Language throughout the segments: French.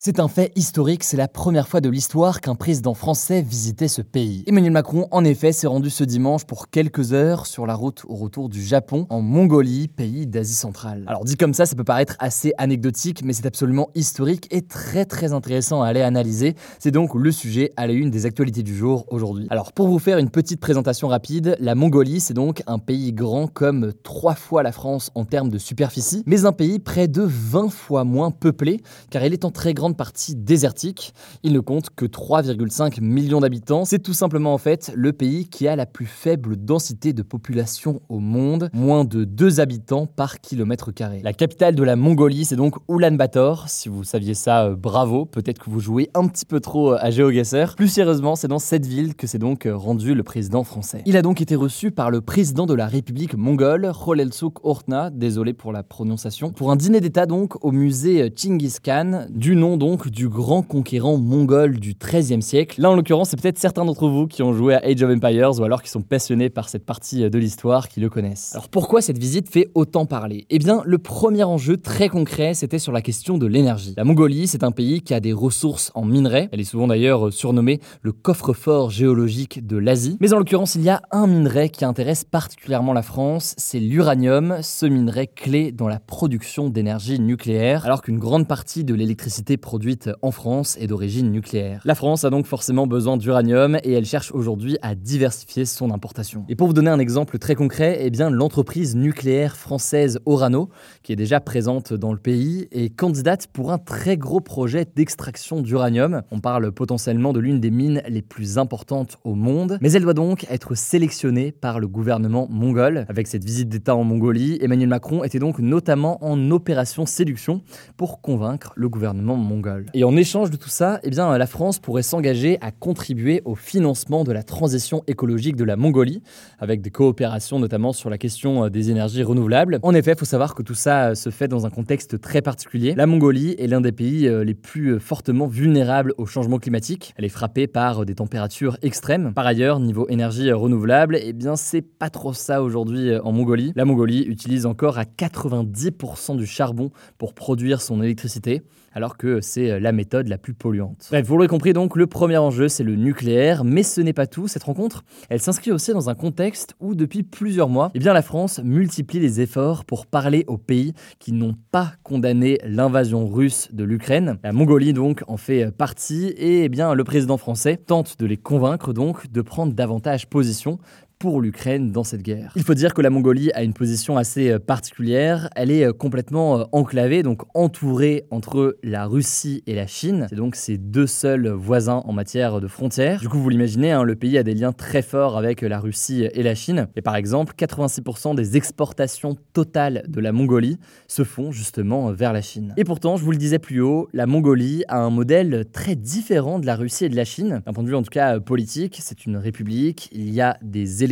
C'est un fait historique, c'est la première fois de l'histoire qu'un président français visitait ce pays. Emmanuel Macron, en effet, s'est rendu ce dimanche pour quelques heures sur la route au retour du Japon, en Mongolie, pays d'Asie centrale. Alors dit comme ça, ça peut paraître assez anecdotique, mais c'est absolument historique et très très intéressant à aller analyser. C'est donc le sujet à la une des actualités du jour aujourd'hui. Alors pour vous faire une petite présentation rapide, la Mongolie, c'est donc un pays grand comme trois fois la France en termes de superficie, mais un pays près de 20 fois moins peuplé, car il est en très grande partie désertique. Il ne compte que 3,5 millions d'habitants. C'est tout simplement en fait le pays qui a la plus faible densité de population au monde, moins de 2 habitants par kilomètre carré. La capitale de la Mongolie, c'est donc Ulaanbaatar. Si vous saviez ça, euh, bravo. Peut-être que vous jouez un petit peu trop euh, à GeoGuessr. Plus sérieusement, c'est dans cette ville que s'est donc euh, rendu le président français. Il a donc été reçu par le président de la République mongole, Kholelsuk Ortna, désolé pour la prononciation, pour un dîner d'État donc au musée Chinggis Khan, du nom donc du grand conquérant mongol du XIIIe siècle. Là, en l'occurrence, c'est peut-être certains d'entre vous qui ont joué à Age of Empires ou alors qui sont passionnés par cette partie de l'histoire qui le connaissent. Alors pourquoi cette visite fait autant parler? Eh bien, le premier enjeu très concret, c'était sur la question de l'énergie. La Mongolie, c'est un pays qui a des ressources en minerais. Elle est souvent d'ailleurs surnommée le coffre-fort géologique de l'Asie. Mais en l'occurrence, il y a un minerai qui intéresse particulièrement la France, c'est l'uranium, ce minerai clé dans la production d'énergie nucléaire, alors qu'une grande partie de l'électricité produite en France est d'origine nucléaire. La France a donc forcément besoin d'uranium et elle cherche aujourd'hui à diversifier son importation. Et pour vous donner un exemple très concret, eh bien l'entreprise nucléaire française Orano, qui est déjà présente dans le pays, est candidate pour un très gros projet d'extraction d'uranium. On parle potentiellement de l'une des mines les plus importantes au monde, mais elle doit donc être sélectionnée par le gouvernement mongol. Avec cette visite d'État en Mongolie, Emmanuel Macron était donc notamment en opération séduction pour convaincre le gouvernement mongol. Et en échange de tout ça, eh bien, la France pourrait s'engager à contribuer au financement de la transition écologique de la Mongolie, avec des coopérations notamment sur la question euh, des énergies renouvelables. En effet, il faut savoir que tout ça euh, se fait dans un contexte très particulier. La Mongolie est l'un des pays euh, les plus fortement vulnérables au changement climatique. Elle est frappée par des températures extrêmes. Par ailleurs, niveau énergie renouvelable, eh bien, c'est pas trop ça aujourd'hui en Mongolie. La Mongolie utilise encore à 90% du charbon pour produire son électricité alors que c'est euh, la méthode la plus polluante. Bref, vous l'aurez compris donc, le premier enjeu c'est le nucléaire, mais ce n'est pas tout. Cette rencontre, elle s'inscrit aussi dans un contexte où depuis plusieurs mois, eh bien la France multiplie les efforts pour parler aux pays qui n'ont pas condamné l'invasion russe de l'Ukraine. La Mongolie donc en fait partie et eh bien le président français tente de les convaincre donc de prendre davantage position pour l'Ukraine dans cette guerre. Il faut dire que la Mongolie a une position assez euh, particulière. Elle est euh, complètement euh, enclavée, donc entourée entre la Russie et la Chine. C'est donc ses deux seuls voisins en matière de frontières. Du coup, vous l'imaginez, hein, le pays a des liens très forts avec la Russie et la Chine. Et par exemple, 86% des exportations totales de la Mongolie se font justement vers la Chine. Et pourtant, je vous le disais plus haut, la Mongolie a un modèle très différent de la Russie et de la Chine. D'un point de vue en tout cas politique, c'est une république, il y a des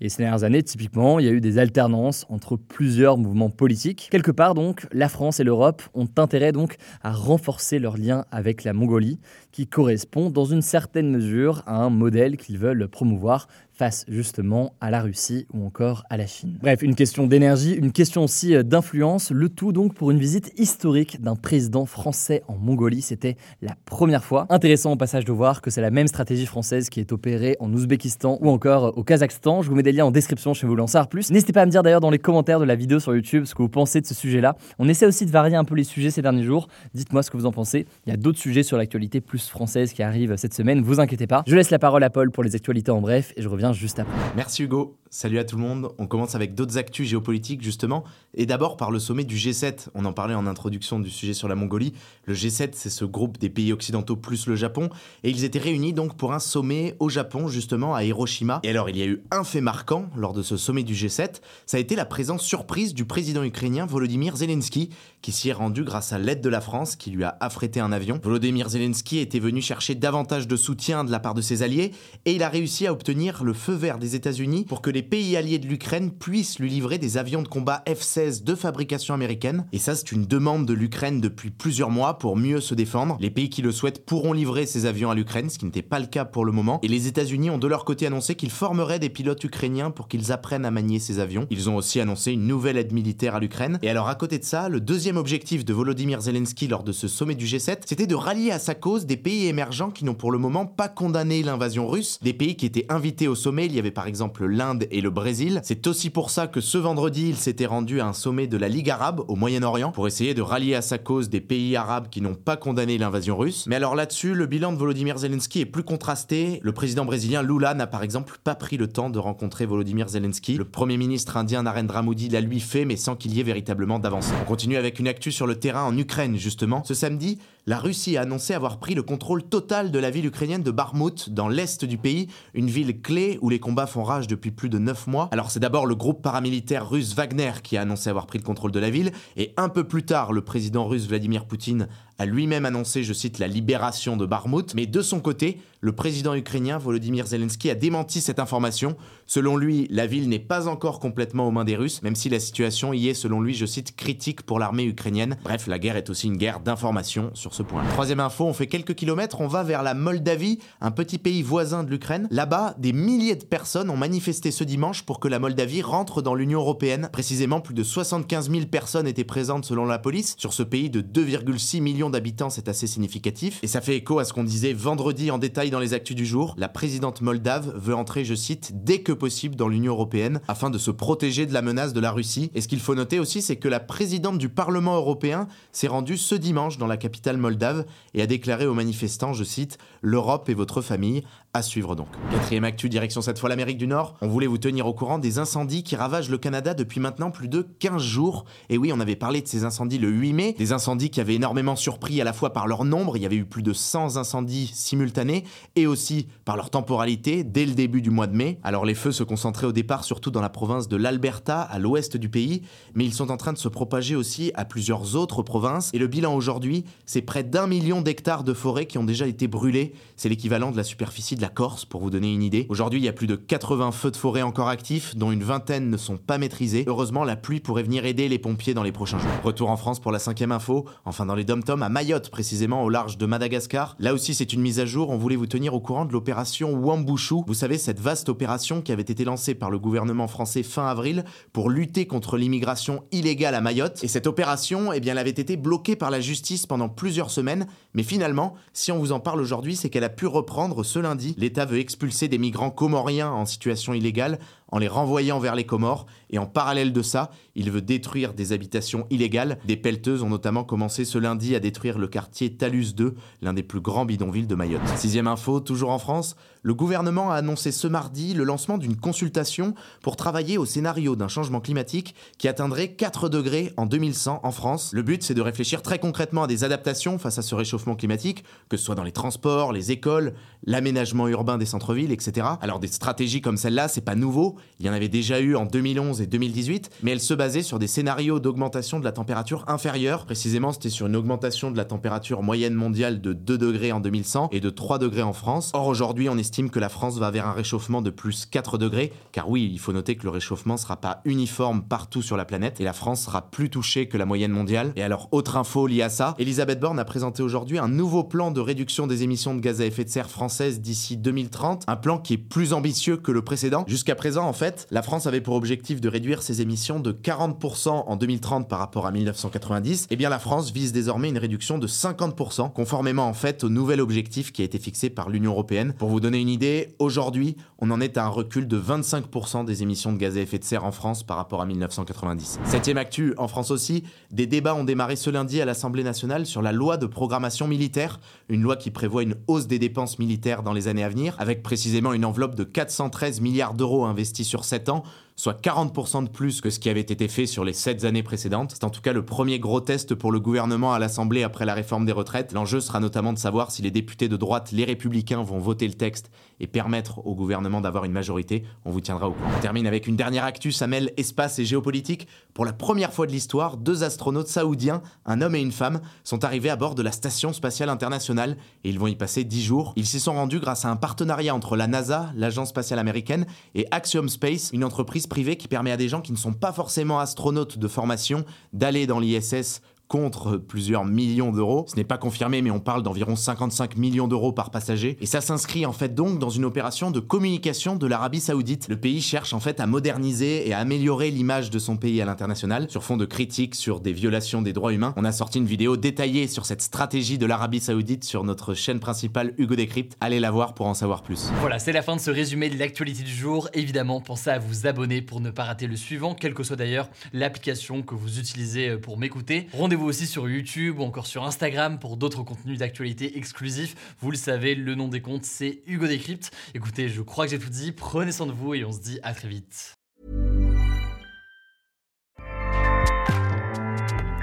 Et ces dernières années, typiquement, il y a eu des alternances entre plusieurs mouvements politiques. Quelque part, donc, la France et l'Europe ont intérêt donc à renforcer leurs liens avec la Mongolie, qui correspond dans une certaine mesure à un modèle qu'ils veulent promouvoir face justement à la Russie ou encore à la Chine. Bref, une question d'énergie, une question aussi euh, d'influence, le tout donc pour une visite historique d'un président français en Mongolie, c'était la première fois. Intéressant au passage de voir que c'est la même stratégie française qui est opérée en Ouzbékistan ou encore euh, au Kazakhstan. Je vous mets des liens en description si vous savoir plus. N'hésitez pas à me dire d'ailleurs dans les commentaires de la vidéo sur YouTube ce que vous pensez de ce sujet-là. On essaie aussi de varier un peu les sujets ces derniers jours. Dites-moi ce que vous en pensez. Il y a d'autres sujets sur l'actualité plus française qui arrivent cette semaine, vous inquiétez pas. Je laisse la parole à Paul pour les actualités en bref et je reviens juste après. Merci Hugo. Salut à tout le monde. On commence avec d'autres actus géopolitiques justement, et d'abord par le sommet du G7. On en parlait en introduction du sujet sur la Mongolie. Le G7, c'est ce groupe des pays occidentaux plus le Japon, et ils étaient réunis donc pour un sommet au Japon justement à Hiroshima. Et alors il y a eu un fait marquant lors de ce sommet du G7, ça a été la présence surprise du président ukrainien Volodymyr Zelensky, qui s'y est rendu grâce à l'aide de la France, qui lui a affrété un avion. Volodymyr Zelensky était venu chercher davantage de soutien de la part de ses alliés, et il a réussi à obtenir le feu vert des États-Unis pour que les pays alliés de l'Ukraine puissent lui livrer des avions de combat F-16 de fabrication américaine. Et ça, c'est une demande de l'Ukraine depuis plusieurs mois pour mieux se défendre. Les pays qui le souhaitent pourront livrer ces avions à l'Ukraine, ce qui n'était pas le cas pour le moment. Et les États-Unis ont de leur côté annoncé qu'ils formeraient des pilotes ukrainiens pour qu'ils apprennent à manier ces avions. Ils ont aussi annoncé une nouvelle aide militaire à l'Ukraine. Et alors, à côté de ça, le deuxième objectif de Volodymyr Zelensky lors de ce sommet du G7, c'était de rallier à sa cause des pays émergents qui n'ont pour le moment pas condamné l'invasion russe, des pays qui étaient invités au sommet. Il y avait par exemple l'Inde et le Brésil. C'est aussi pour ça que ce vendredi, il s'était rendu à un sommet de la Ligue arabe au Moyen-Orient pour essayer de rallier à sa cause des pays arabes qui n'ont pas condamné l'invasion russe. Mais alors là-dessus, le bilan de Volodymyr Zelensky est plus contrasté. Le président brésilien Lula n'a par exemple pas pris le temps de rencontrer Volodymyr Zelensky. Le premier ministre indien Narendra Modi l'a lui fait, mais sans qu'il y ait véritablement d'avancée. On continue avec une actu sur le terrain en Ukraine, justement. Ce samedi, la Russie a annoncé avoir pris le contrôle total de la ville ukrainienne de Barmout, dans l'est du pays, une ville clé où les combats font rage depuis plus de 9 mois. Alors c'est d'abord le groupe paramilitaire russe Wagner qui a annoncé avoir pris le contrôle de la ville, et un peu plus tard, le président russe Vladimir Poutine lui-même annoncé, je cite, la libération de Barmout, mais de son côté, le président ukrainien Volodymyr Zelensky a démenti cette information. Selon lui, la ville n'est pas encore complètement aux mains des Russes, même si la situation y est, selon lui, je cite, critique pour l'armée ukrainienne. Bref, la guerre est aussi une guerre d'information sur ce point. Troisième info, on fait quelques kilomètres, on va vers la Moldavie, un petit pays voisin de l'Ukraine. Là-bas, des milliers de personnes ont manifesté ce dimanche pour que la Moldavie rentre dans l'Union européenne. Précisément, plus de 75 000 personnes étaient présentes selon la police. Sur ce pays de 2,6 millions d'habitants, c'est assez significatif. Et ça fait écho à ce qu'on disait vendredi en détail dans les actus du jour. La présidente moldave veut entrer, je cite, dès que possible dans l'Union européenne afin de se protéger de la menace de la Russie. Et ce qu'il faut noter aussi, c'est que la présidente du Parlement européen s'est rendue ce dimanche dans la capitale moldave et a déclaré aux manifestants, je cite, L'Europe est votre famille. À suivre donc. Quatrième actu, direction cette fois l'Amérique du Nord. On voulait vous tenir au courant des incendies qui ravagent le Canada depuis maintenant plus de 15 jours. Et oui, on avait parlé de ces incendies le 8 mai, des incendies qui avaient énormément surpris à la fois par leur nombre, il y avait eu plus de 100 incendies simultanés, et aussi par leur temporalité dès le début du mois de mai. Alors les feux se concentraient au départ surtout dans la province de l'Alberta, à l'ouest du pays, mais ils sont en train de se propager aussi à plusieurs autres provinces, et le bilan aujourd'hui, c'est près d'un million d'hectares de forêt qui ont déjà été brûlés. C'est l'équivalent de la superficie de la Corse, pour vous donner une idée. Aujourd'hui, il y a plus de 80 feux de forêt encore actifs, dont une vingtaine ne sont pas maîtrisés. Heureusement, la pluie pourrait venir aider les pompiers dans les prochains jours. Retour en France pour la cinquième info, enfin dans les dom-toms, à Mayotte précisément, au large de Madagascar. Là aussi, c'est une mise à jour, on voulait vous tenir au courant de l'opération Wambushu. Vous savez, cette vaste opération qui avait été lancée par le gouvernement français fin avril pour lutter contre l'immigration illégale à Mayotte. Et cette opération, eh elle avait été bloquée par la justice pendant plusieurs semaines, mais finalement, si on vous en parle aujourd'hui, c'est qu'elle a pu reprendre ce lundi. L'État veut expulser des migrants comoriens en situation illégale en les renvoyant vers les Comores, et en parallèle de ça, il veut détruire des habitations illégales. Des pelleteuses ont notamment commencé ce lundi à détruire le quartier Talus 2, l'un des plus grands bidonvilles de Mayotte. Sixième info, toujours en France, le gouvernement a annoncé ce mardi le lancement d'une consultation pour travailler au scénario d'un changement climatique qui atteindrait 4 degrés en 2100 en France. Le but, c'est de réfléchir très concrètement à des adaptations face à ce réchauffement climatique, que ce soit dans les transports, les écoles, l'aménagement urbain des centres-villes, etc. Alors des stratégies comme celle-là, c'est pas nouveau, il y en avait déjà eu en 2011 et 2018, mais elles se basaient sur des scénarios d'augmentation de la température inférieure. Précisément, c'était sur une augmentation de la température moyenne mondiale de 2 degrés en 2100 et de 3 degrés en France. Or, aujourd'hui, on estime que la France va vers un réchauffement de plus 4 degrés, car oui, il faut noter que le réchauffement sera pas uniforme partout sur la planète, et la France sera plus touchée que la moyenne mondiale. Et alors, autre info liée à ça, Elisabeth Borne a présenté aujourd'hui un nouveau plan de réduction des émissions de gaz à effet de serre françaises d'ici 2030, un plan qui est plus ambitieux que le précédent. Jusqu'à présent, en fait, la France avait pour objectif de réduire ses émissions de 40% en 2030 par rapport à 1990. Eh bien, la France vise désormais une réduction de 50%, conformément en fait au nouvel objectif qui a été fixé par l'Union européenne. Pour vous donner une idée, aujourd'hui, on en est à un recul de 25% des émissions de gaz à effet de serre en France par rapport à 1990. Septième actu, en France aussi, des débats ont démarré ce lundi à l'Assemblée nationale sur la loi de programmation militaire, une loi qui prévoit une hausse des dépenses militaires dans les années à venir, avec précisément une enveloppe de 413 milliards d'euros investis sur 7 ans, soit 40% de plus que ce qui avait été fait sur les 7 années précédentes. C'est en tout cas le premier gros test pour le gouvernement à l'Assemblée après la réforme des retraites. L'enjeu sera notamment de savoir si les députés de droite, les républicains, vont voter le texte et permettre au gouvernement d'avoir une majorité. On vous tiendra au courant. On termine avec une dernière actu, ça mêle espace et géopolitique. Pour la première fois de l'histoire, deux astronautes saoudiens, un homme et une femme, sont arrivés à bord de la Station spatiale internationale et ils vont y passer 10 jours. Ils s'y sont rendus grâce à un partenariat entre la NASA, l'agence spatiale américaine, et Axiom Space, une entreprise privée qui permet à des gens qui ne sont pas forcément astronautes de formation d'aller dans l'ISS contre plusieurs millions d'euros. Ce n'est pas confirmé, mais on parle d'environ 55 millions d'euros par passager. Et ça s'inscrit en fait donc dans une opération de communication de l'Arabie Saoudite. Le pays cherche en fait à moderniser et à améliorer l'image de son pays à l'international sur fond de critiques sur des violations des droits humains. On a sorti une vidéo détaillée sur cette stratégie de l'Arabie Saoudite sur notre chaîne principale Hugo Décrypte. Allez la voir pour en savoir plus. Voilà, c'est la fin de ce résumé de l'actualité du jour. Évidemment, pensez à vous abonner pour ne pas rater le suivant, quelle que soit d'ailleurs l'application que vous utilisez pour m'écouter. Rendez-vous aussi sur YouTube ou encore sur Instagram pour d'autres contenus d'actualité exclusifs. Vous le savez, le nom des comptes, c'est Hugo Décrypte. Écoutez, je crois que j'ai tout dit. Prenez soin de vous et on se dit à très vite.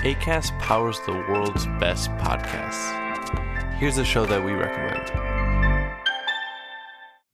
ACAST powers the world's best podcasts. Here's a show that we recommend.